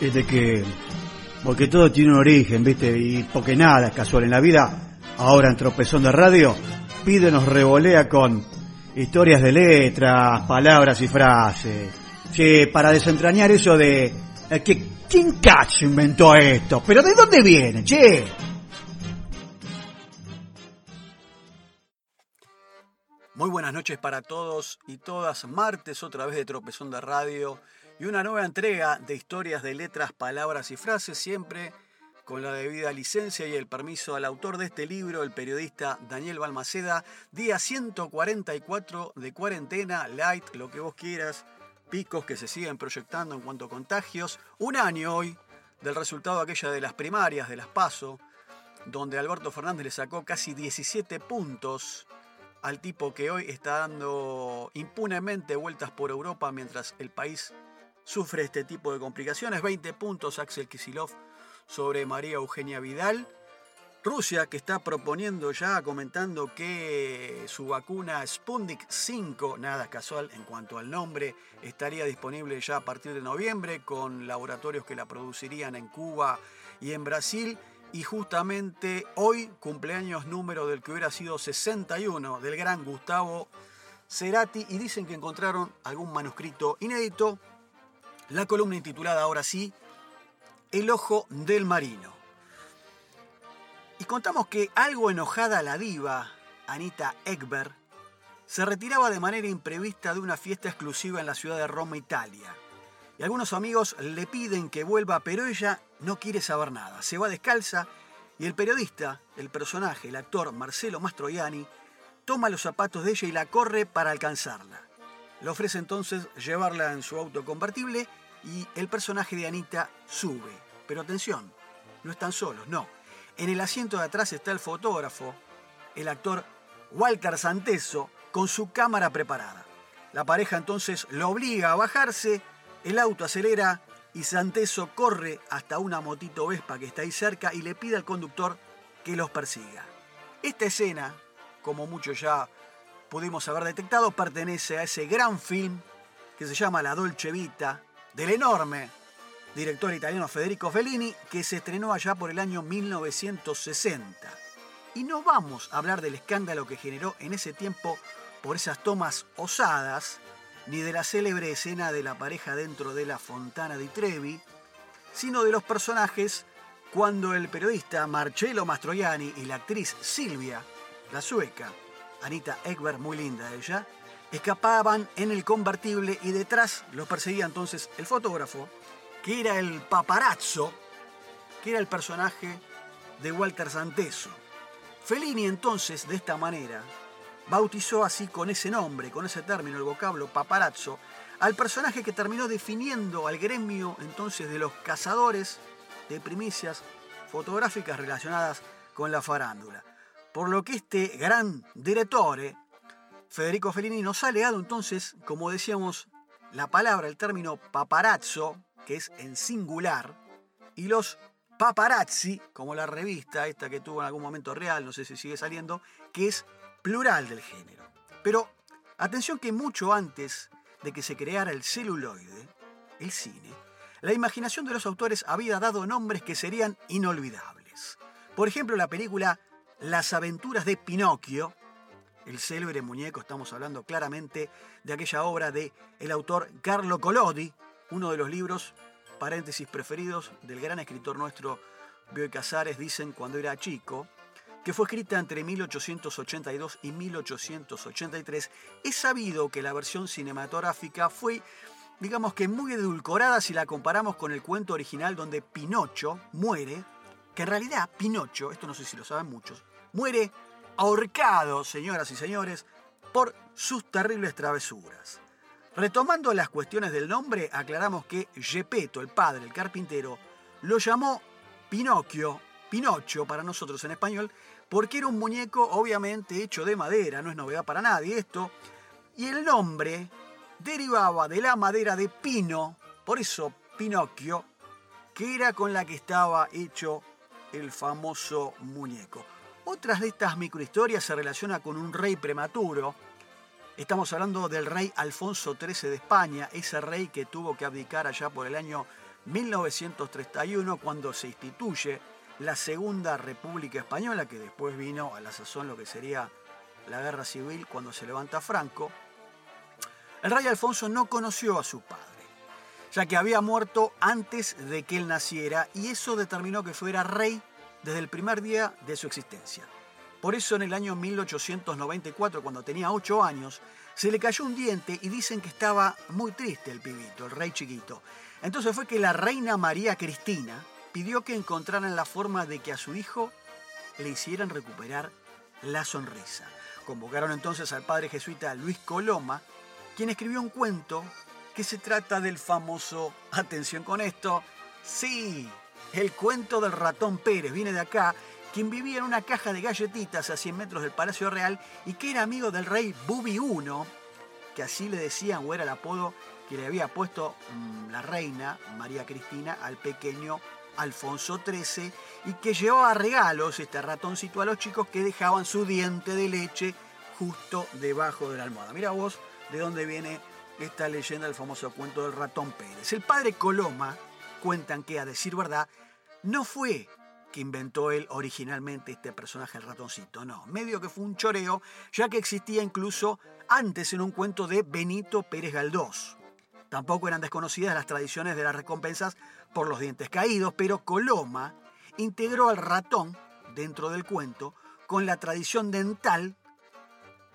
es de que, porque todo tiene un origen, ¿viste? Y porque nada es casual en la vida, ahora en Tropezón de Radio, pide nos revolea con historias de letras, palabras y frases. Sí, para desentrañar eso de eh, que quién cacho inventó esto, pero ¿de dónde viene, che? Muy buenas noches para todos y todas. Martes otra vez de Tropezón de Radio y una nueva entrega de historias de letras, palabras y frases, siempre con la debida licencia y el permiso al autor de este libro, el periodista Daniel Balmaceda. Día 144 de cuarentena, light, lo que vos quieras, picos que se siguen proyectando en cuanto a contagios. Un año hoy del resultado aquella de las primarias, de las PASO, donde Alberto Fernández le sacó casi 17 puntos al tipo que hoy está dando impunemente vueltas por Europa mientras el país sufre este tipo de complicaciones. 20 puntos Axel Kisilov sobre María Eugenia Vidal. Rusia que está proponiendo ya, comentando que su vacuna Sputnik 5, nada casual en cuanto al nombre, estaría disponible ya a partir de noviembre con laboratorios que la producirían en Cuba y en Brasil. Y justamente hoy, cumpleaños número del que hubiera sido 61, del gran Gustavo Cerati, y dicen que encontraron algún manuscrito inédito. La columna intitulada ahora sí, El ojo del marino. Y contamos que algo enojada la diva, Anita Ekberg, se retiraba de manera imprevista de una fiesta exclusiva en la ciudad de Roma, Italia. Y algunos amigos le piden que vuelva, pero ella no quiere saber nada. Se va descalza y el periodista, el personaje, el actor Marcelo Mastroianni, toma los zapatos de ella y la corre para alcanzarla. Le ofrece entonces llevarla en su auto convertible y el personaje de Anita sube. Pero atención, no están solos, no. En el asiento de atrás está el fotógrafo, el actor Walter Santeso, con su cámara preparada. La pareja entonces lo obliga a bajarse el auto acelera y Santeso corre hasta una motito Vespa que está ahí cerca y le pide al conductor que los persiga. Esta escena, como muchos ya pudimos haber detectado, pertenece a ese gran film que se llama La Dolce Vita, del enorme director italiano Federico Fellini, que se estrenó allá por el año 1960. Y no vamos a hablar del escándalo que generó en ese tiempo por esas tomas osadas ni de la célebre escena de la pareja dentro de la Fontana di Trevi, sino de los personajes cuando el periodista Marcello Mastroianni y la actriz Silvia, la sueca, Anita Ekberg, muy linda ella, escapaban en el convertible y detrás los perseguía entonces el fotógrafo, que era el paparazzo, que era el personaje de Walter Santeso. Fellini entonces, de esta manera, bautizó así con ese nombre, con ese término, el vocablo paparazzo, al personaje que terminó definiendo al gremio entonces de los cazadores de primicias fotográficas relacionadas con la farándula. Por lo que este gran director, Federico Fellini, nos ha legado entonces, como decíamos, la palabra, el término paparazzo, que es en singular, y los paparazzi, como la revista esta que tuvo en algún momento real, no sé si sigue saliendo, que es plural del género. Pero atención que mucho antes de que se creara el celuloide, el cine, la imaginación de los autores había dado nombres que serían inolvidables. Por ejemplo, la película Las aventuras de Pinocchio, el célebre muñeco, estamos hablando claramente de aquella obra de el autor Carlo Collodi, uno de los libros, paréntesis preferidos, del gran escritor nuestro Bioy Casares, dicen cuando era chico, que fue escrita entre 1882 y 1883, es sabido que la versión cinematográfica fue, digamos que muy edulcorada si la comparamos con el cuento original donde Pinocho muere, que en realidad Pinocho, esto no sé si lo saben muchos, muere ahorcado, señoras y señores, por sus terribles travesuras. Retomando las cuestiones del nombre, aclaramos que Gepetto, el padre, el carpintero, lo llamó Pinocchio, Pinocho para nosotros en español, porque era un muñeco obviamente hecho de madera, no es novedad para nadie esto, y el nombre derivaba de la madera de pino, por eso Pinocchio, que era con la que estaba hecho el famoso muñeco. Otras de estas microhistorias se relacionan con un rey prematuro. Estamos hablando del rey Alfonso XIII de España, ese rey que tuvo que abdicar allá por el año 1931, cuando se instituye la Segunda República Española, que después vino a la sazón lo que sería la Guerra Civil cuando se levanta Franco, el rey Alfonso no conoció a su padre, ya que había muerto antes de que él naciera y eso determinó que fuera rey desde el primer día de su existencia. Por eso en el año 1894, cuando tenía 8 años, se le cayó un diente y dicen que estaba muy triste el pibito, el rey chiquito. Entonces fue que la reina María Cristina pidió que encontraran la forma de que a su hijo le hicieran recuperar la sonrisa. Convocaron entonces al padre jesuita Luis Coloma, quien escribió un cuento que se trata del famoso, atención con esto, sí, el cuento del ratón Pérez, viene de acá, quien vivía en una caja de galletitas a 100 metros del Palacio Real y que era amigo del rey Bubi I, que así le decían o era el apodo que le había puesto mm, la reina María Cristina al pequeño Alfonso XIII y que llevaba regalos este ratoncito a los chicos que dejaban su diente de leche justo debajo de la almohada. Mira vos de dónde viene esta leyenda del famoso cuento del ratón Pérez. El padre Coloma, cuentan que a decir verdad, no fue que inventó él originalmente este personaje, el ratoncito, no, medio que fue un choreo, ya que existía incluso antes en un cuento de Benito Pérez Galdós. Tampoco eran desconocidas las tradiciones de las recompensas por los dientes caídos, pero Coloma integró al ratón dentro del cuento con la tradición dental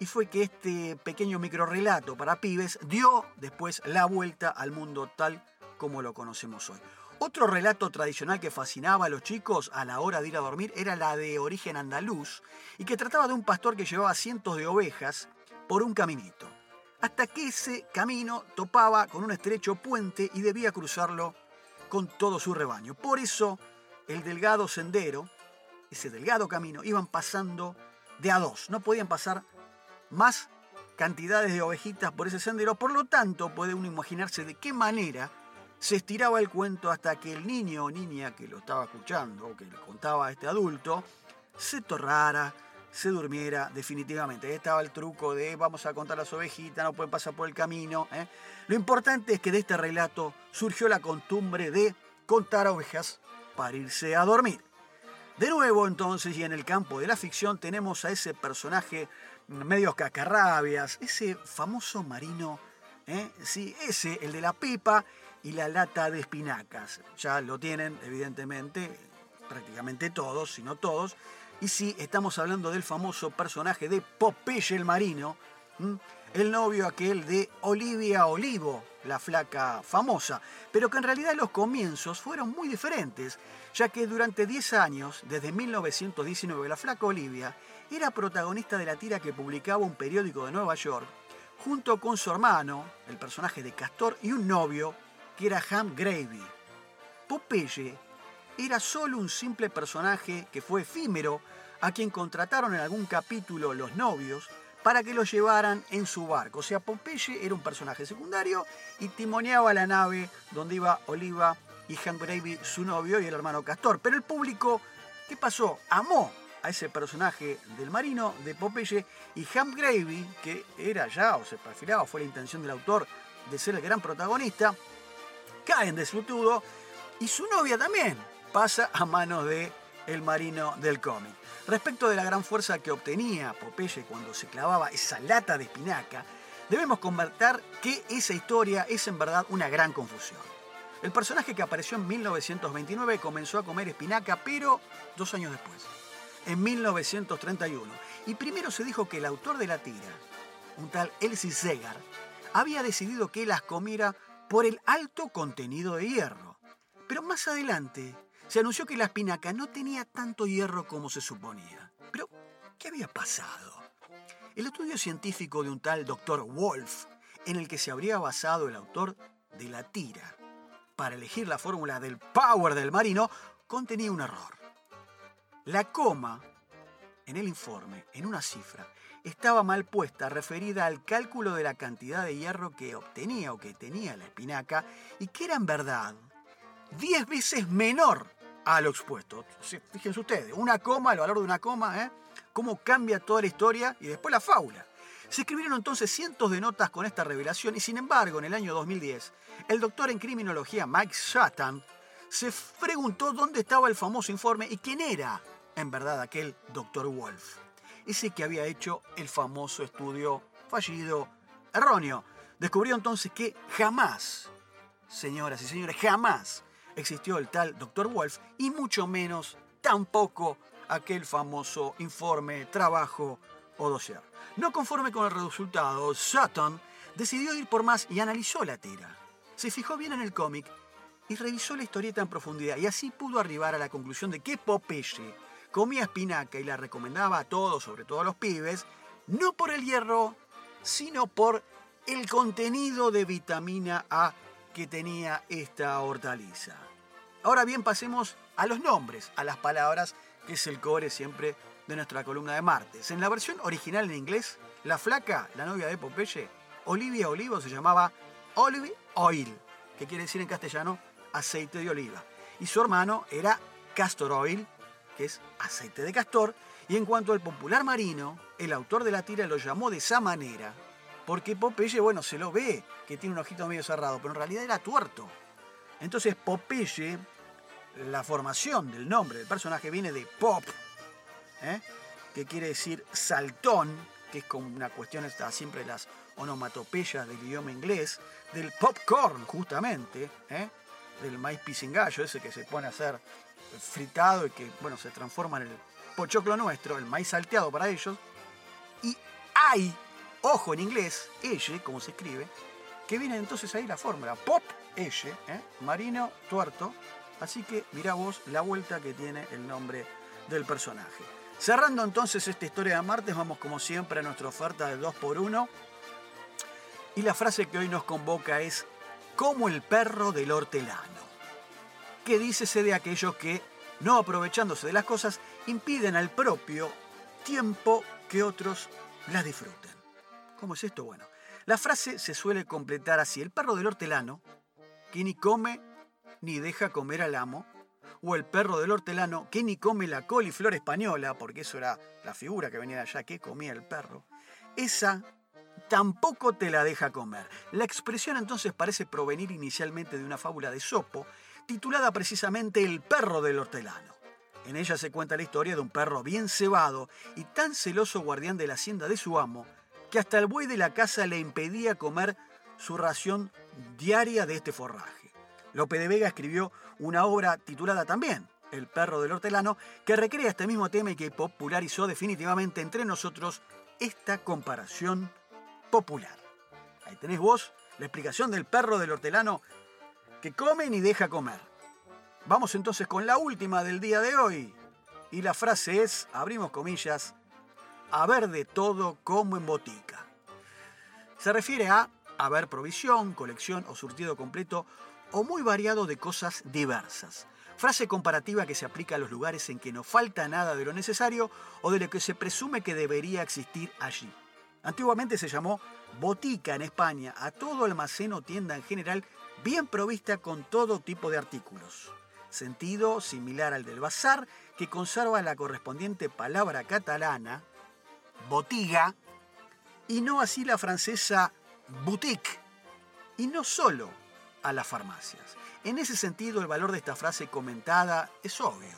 y fue que este pequeño microrelato para pibes dio después la vuelta al mundo tal como lo conocemos hoy. Otro relato tradicional que fascinaba a los chicos a la hora de ir a dormir era la de origen andaluz y que trataba de un pastor que llevaba cientos de ovejas por un caminito, hasta que ese camino topaba con un estrecho puente y debía cruzarlo con todo su rebaño. Por eso el delgado sendero, ese delgado camino, iban pasando de a dos, no podían pasar más cantidades de ovejitas por ese sendero, por lo tanto puede uno imaginarse de qué manera se estiraba el cuento hasta que el niño o niña que lo estaba escuchando o que le contaba a este adulto se torrara, se durmiera definitivamente. Ahí estaba el truco de vamos a contar las ovejitas, no pueden pasar por el camino. ¿eh? Lo importante es que de este relato surgió la costumbre de contar ovejas para irse a dormir. De nuevo entonces, y en el campo de la ficción tenemos a ese personaje medio cacarrabias, ese famoso marino, ¿eh? sí, ese, el de la pipa, y la lata de espinacas. Ya lo tienen, evidentemente, prácticamente todos, si no todos. Y sí, estamos hablando del famoso personaje de Popeye el Marino, el novio aquel de Olivia Olivo, la flaca famosa, pero que en realidad los comienzos fueron muy diferentes, ya que durante 10 años, desde 1919, la flaca Olivia era protagonista de la tira que publicaba un periódico de Nueva York, junto con su hermano, el personaje de Castor, y un novio, que era Ham Gravy. Popeye era solo un simple personaje que fue efímero a quien contrataron en algún capítulo los novios para que lo llevaran en su barco. O sea, Popeye era un personaje secundario y timoneaba la nave donde iba Oliva y Ham Gravy, su novio, y el hermano Castor. Pero el público, ¿qué pasó? Amó a ese personaje del marino de Popeye y Ham Gravy, que era ya o se perfilaba, fue la intención del autor de ser el gran protagonista, caen de su tudo y su novia también pasa a manos de el marino del cómic. Respecto de la gran fuerza que obtenía Popeye cuando se clavaba esa lata de espinaca, debemos convertir que esa historia es en verdad una gran confusión. El personaje que apareció en 1929 comenzó a comer espinaca, pero dos años después, en 1931. Y primero se dijo que el autor de la tira, un tal Elsie Segar, había decidido que las comiera por el alto contenido de hierro. Pero más adelante se anunció que la espinaca no tenía tanto hierro como se suponía. Pero, ¿qué había pasado? El estudio científico de un tal Dr. Wolf, en el que se habría basado el autor de la tira, para elegir la fórmula del power del marino, contenía un error. La coma en el informe, en una cifra, estaba mal puesta, referida al cálculo de la cantidad de hierro que obtenía o que tenía la espinaca y que era en verdad 10 veces menor a lo expuesto. Fíjense ustedes, una coma, el valor de una coma, ¿eh? cómo cambia toda la historia y después la fábula. Se escribieron entonces cientos de notas con esta revelación y sin embargo en el año 2010 el doctor en criminología Mike Sutton se preguntó dónde estaba el famoso informe y quién era en verdad aquel doctor Wolf. Ese que había hecho el famoso estudio fallido, erróneo. Descubrió entonces que jamás, señoras y señores, jamás existió el tal doctor Wolf y mucho menos tampoco aquel famoso informe, trabajo o dossier. No conforme con el resultado, Sutton decidió ir por más y analizó la tira. Se fijó bien en el cómic y revisó la historieta en profundidad y así pudo arribar a la conclusión de que Popeye comía espinaca y la recomendaba a todos, sobre todo a los pibes, no por el hierro, sino por el contenido de vitamina A que tenía esta hortaliza. Ahora bien, pasemos a los nombres, a las palabras, que es el cobre siempre de nuestra columna de martes. En la versión original en inglés, la flaca, la novia de Popeye, Olivia Olivo, se llamaba Olive Oil, que quiere decir en castellano aceite de oliva. Y su hermano era Castor Oil, que es aceite de castor. Y en cuanto al popular marino, el autor de la tira lo llamó de esa manera, porque Popeye, bueno, se lo ve que tiene un ojito medio cerrado, pero en realidad era tuerto. Entonces Popeye, la formación del nombre del personaje viene de pop, ¿eh? que quiere decir saltón, que es como una cuestión, está siempre las onomatopeyas del idioma inglés, del popcorn justamente, ¿eh? del maíz pisingallo, ese que se pone a ser fritado y que bueno, se transforma en el pochoclo nuestro, el maíz salteado para ellos. Y hay, ojo en inglés, elle, como se escribe, que viene entonces ahí la fórmula, pop, elle, ¿eh? marino, tuerto. Así que mirá vos la vuelta que tiene el nombre del personaje. Cerrando entonces esta historia de martes, vamos como siempre a nuestra oferta de 2x1. Y la frase que hoy nos convoca es como el perro del hortelano. Que dícese de aquellos que, no aprovechándose de las cosas, impiden al propio tiempo que otros las disfruten. ¿Cómo es esto? Bueno, la frase se suele completar así. El perro del hortelano, que ni come ni deja comer al amo, o el perro del hortelano que ni come la coliflor española, porque eso era la figura que venía de allá, que comía el perro, esa tampoco te la deja comer. La expresión entonces parece provenir inicialmente de una fábula de Sopo, titulada precisamente El perro del hortelano. En ella se cuenta la historia de un perro bien cebado y tan celoso guardián de la hacienda de su amo, que hasta el buey de la casa le impedía comer su ración diaria de este forraje. Lope de Vega escribió una obra titulada también El perro del hortelano, que recrea este mismo tema y que popularizó definitivamente entre nosotros esta comparación popular. Ahí tenés vos la explicación del perro del hortelano que come ni deja comer. Vamos entonces con la última del día de hoy. Y la frase es, abrimos comillas, haber de todo como en botica. Se refiere a haber provisión, colección o surtido completo o muy variado de cosas diversas. Frase comparativa que se aplica a los lugares en que no falta nada de lo necesario o de lo que se presume que debería existir allí. Antiguamente se llamó botica en España a todo almacén o tienda en general bien provista con todo tipo de artículos. Sentido similar al del bazar que conserva la correspondiente palabra catalana, botiga, y no así la francesa boutique, y no solo a las farmacias. En ese sentido, el valor de esta frase comentada es obvio.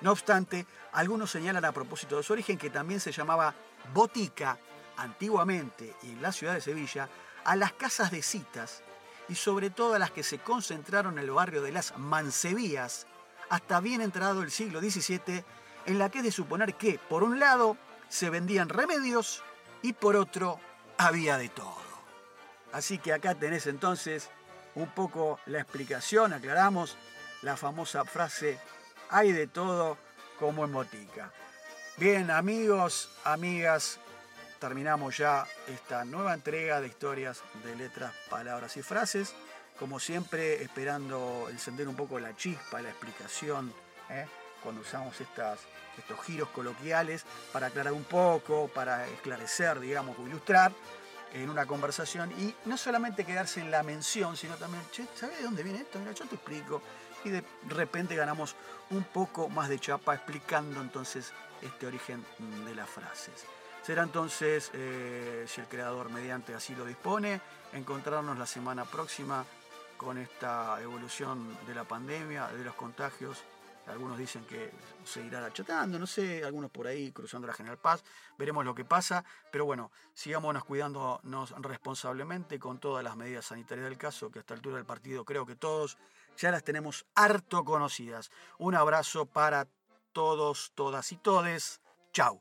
No obstante, algunos señalan a propósito de su origen que también se llamaba botica antiguamente y en la ciudad de Sevilla a las casas de citas y sobre todo a las que se concentraron en el barrio de las Mansevías hasta bien entrado el siglo XVII, en la que es de suponer que, por un lado, se vendían remedios y por otro, había de todo. Así que acá tenés entonces un poco la explicación, aclaramos la famosa frase, hay de todo como en botica. Bien, amigos, amigas, terminamos ya esta nueva entrega de historias de letras, palabras y frases. Como siempre, esperando encender un poco la chispa, la explicación, ¿eh? cuando usamos estas, estos giros coloquiales para aclarar un poco, para esclarecer, digamos, o ilustrar en una conversación y no solamente quedarse en la mención, sino también, che, ¿sabes de dónde viene esto? Mira, yo te explico. Y de repente ganamos un poco más de chapa explicando entonces este origen de las frases. Será entonces, eh, si el creador mediante así lo dispone, encontrarnos la semana próxima con esta evolución de la pandemia, de los contagios. Algunos dicen que se irá achatando, no sé, algunos por ahí cruzando la General Paz. Veremos lo que pasa, pero bueno, sigámonos cuidándonos responsablemente con todas las medidas sanitarias del caso, que a esta altura del partido creo que todos ya las tenemos harto conocidas. Un abrazo para todos, todas y todes. Chau.